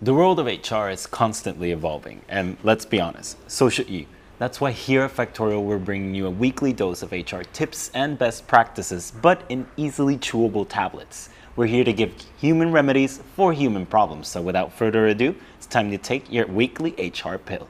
The world of HR is constantly evolving, and let's be honest, so should you. That's why here at Factorial, we're bringing you a weekly dose of HR tips and best practices, but in easily chewable tablets. We're here to give human remedies for human problems. So without further ado, it's time to take your weekly HR pill.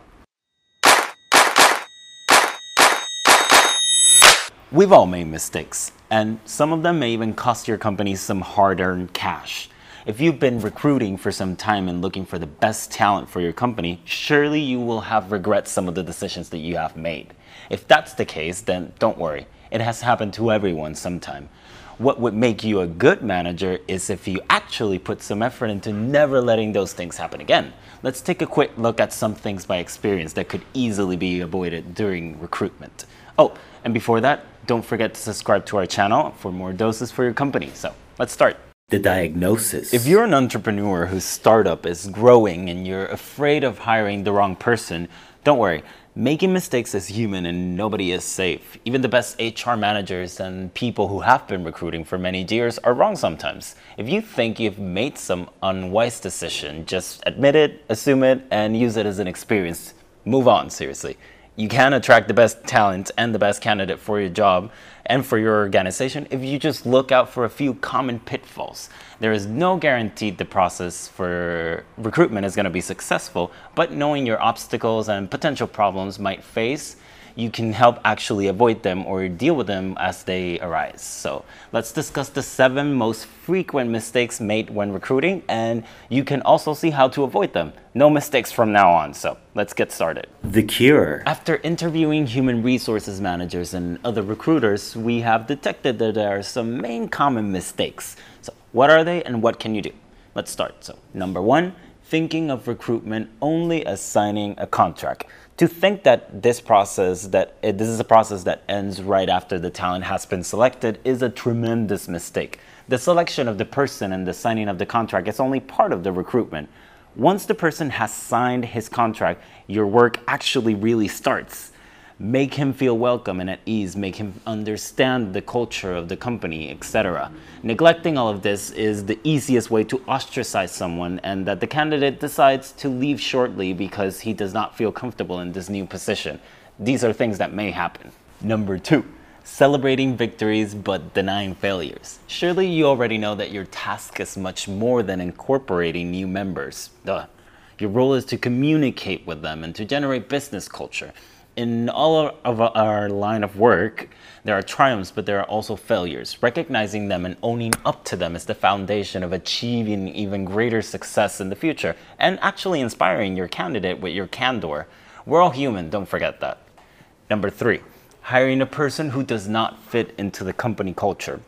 We've all made mistakes, and some of them may even cost your company some hard earned cash. If you've been recruiting for some time and looking for the best talent for your company, surely you will have regret some of the decisions that you have made. If that's the case, then don't worry. It has happened to everyone sometime. What would make you a good manager is if you actually put some effort into never letting those things happen again. Let's take a quick look at some things by experience that could easily be avoided during recruitment. Oh, and before that, don't forget to subscribe to our channel for more doses for your company. So let's start the diagnosis. If you're an entrepreneur whose startup is growing and you're afraid of hiring the wrong person, don't worry. Making mistakes is human and nobody is safe. Even the best HR managers and people who have been recruiting for many years are wrong sometimes. If you think you've made some unwise decision, just admit it, assume it, and use it as an experience. Move on, seriously you can attract the best talent and the best candidate for your job and for your organization if you just look out for a few common pitfalls. There is no guarantee the process for recruitment is going to be successful, but knowing your obstacles and potential problems might face you can help actually avoid them or deal with them as they arise. So let's discuss the seven most frequent mistakes made when recruiting, and you can also see how to avoid them. No mistakes from now on. So let's get started. The cure. After interviewing human resources managers and other recruiters, we have detected that there are some main common mistakes. So, what are they and what can you do? Let's start. So, number one, thinking of recruitment only as signing a contract to think that this process that it, this is a process that ends right after the talent has been selected is a tremendous mistake. The selection of the person and the signing of the contract is only part of the recruitment. Once the person has signed his contract, your work actually really starts make him feel welcome and at ease, make him understand the culture of the company, etc. Neglecting all of this is the easiest way to ostracize someone and that the candidate decides to leave shortly because he does not feel comfortable in this new position. These are things that may happen. Number two, celebrating victories but denying failures. Surely you already know that your task is much more than incorporating new members. Duh. Your role is to communicate with them and to generate business culture in all of our line of work, there are triumphs, but there are also failures. Recognizing them and owning up to them is the foundation of achieving even greater success in the future and actually inspiring your candidate with your candor. We're all human, don't forget that. Number three, hiring a person who does not fit into the company culture.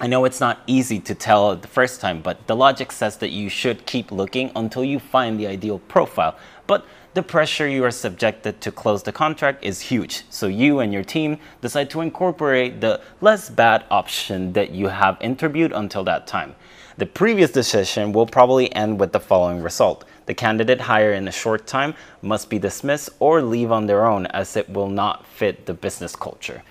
I know it's not easy to tell the first time, but the logic says that you should keep looking until you find the ideal profile. But the pressure you are subjected to close the contract is huge. So you and your team decide to incorporate the less bad option that you have interviewed until that time. The previous decision will probably end with the following result. The candidate hired in a short time must be dismissed or leave on their own as it will not fit the business culture.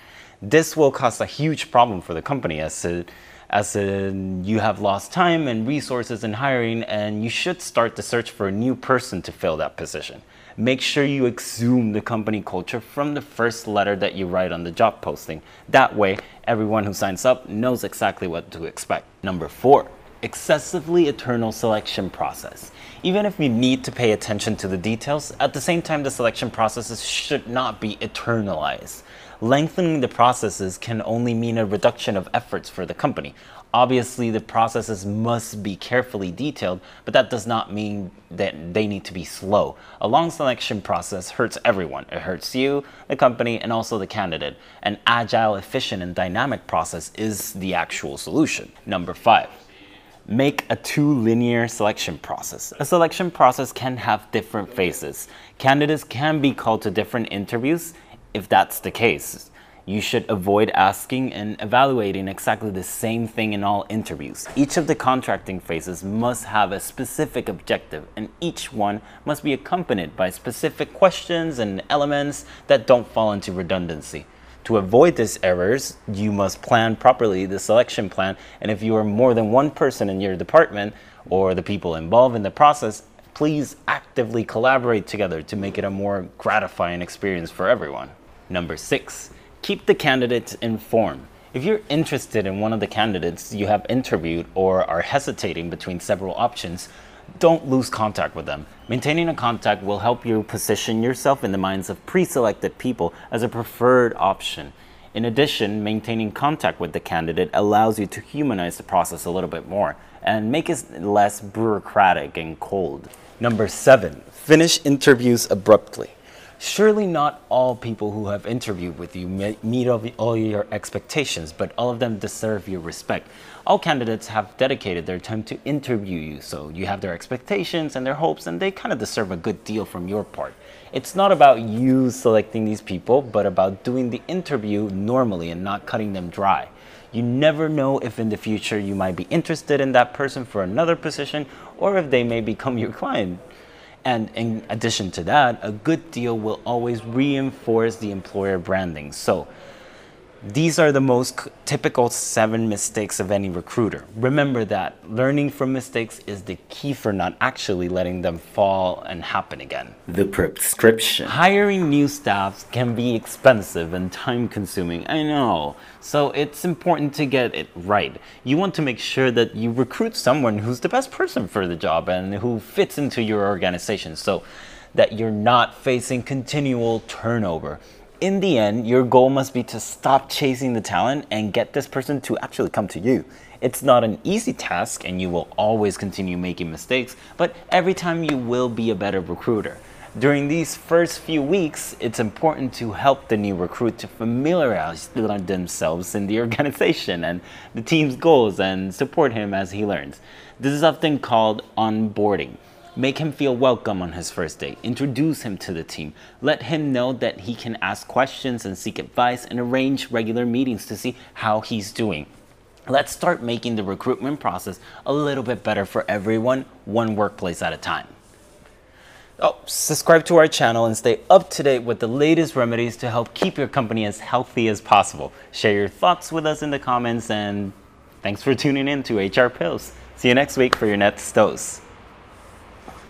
This will cause a huge problem for the company as it as in you have lost time and resources in hiring and you should start the search for a new person to fill that position. Make sure you exhume the company culture from the first letter that you write on the job posting. That way, everyone who signs up knows exactly what to expect. Number four, excessively eternal selection process. Even if we need to pay attention to the details, at the same time, the selection processes should not be eternalized. Lengthening the processes can only mean a reduction of efforts for the company. Obviously, the processes must be carefully detailed, but that does not mean that they need to be slow. A long selection process hurts everyone. It hurts you, the company, and also the candidate. An agile, efficient, and dynamic process is the actual solution. Number five, make a too linear selection process. A selection process can have different phases. Candidates can be called to different interviews if that's the case, you should avoid asking and evaluating exactly the same thing in all interviews. Each of the contracting phases must have a specific objective, and each one must be accompanied by specific questions and elements that don't fall into redundancy. To avoid these errors, you must plan properly the selection plan, and if you are more than one person in your department or the people involved in the process, please actively collaborate together to make it a more gratifying experience for everyone. Number six, keep the candidates informed. If you're interested in one of the candidates you have interviewed or are hesitating between several options, don't lose contact with them. Maintaining a contact will help you position yourself in the minds of pre selected people as a preferred option. In addition, maintaining contact with the candidate allows you to humanize the process a little bit more and make it less bureaucratic and cold. Number seven, finish interviews abruptly. Surely not all people who have interviewed with you meet all your expectations, but all of them deserve your respect. All candidates have dedicated their time to interview you, so you have their expectations and their hopes, and they kind of deserve a good deal from your part. It's not about you selecting these people, but about doing the interview normally and not cutting them dry. You never know if in the future you might be interested in that person for another position or if they may become your client. And in addition to that, a good deal will always reinforce the employer branding. So these are the most typical seven mistakes of any recruiter. Remember that learning from mistakes is the key for not actually letting them fall and happen again. The prescription. Hiring new staffs can be expensive and time consuming, I know. So it's important to get it right. You want to make sure that you recruit someone who's the best person for the job and who fits into your organization so that you're not facing continual turnover in the end, your goal must be to stop chasing the talent and get this person to actually come to you. It's not an easy task and you will always continue making mistakes, but every time you will be a better recruiter. During these first few weeks, it's important to help the new recruit to familiarize themselves in the organization and the team's goals and support him as he learns. This is often called onboarding. Make him feel welcome on his first day. Introduce him to the team. Let him know that he can ask questions and seek advice and arrange regular meetings to see how he's doing. Let's start making the recruitment process a little bit better for everyone, one workplace at a time. Oh, subscribe to our channel and stay up to date with the latest remedies to help keep your company as healthy as possible. Share your thoughts with us in the comments and thanks for tuning in to HR Pills. See you next week for your next dose.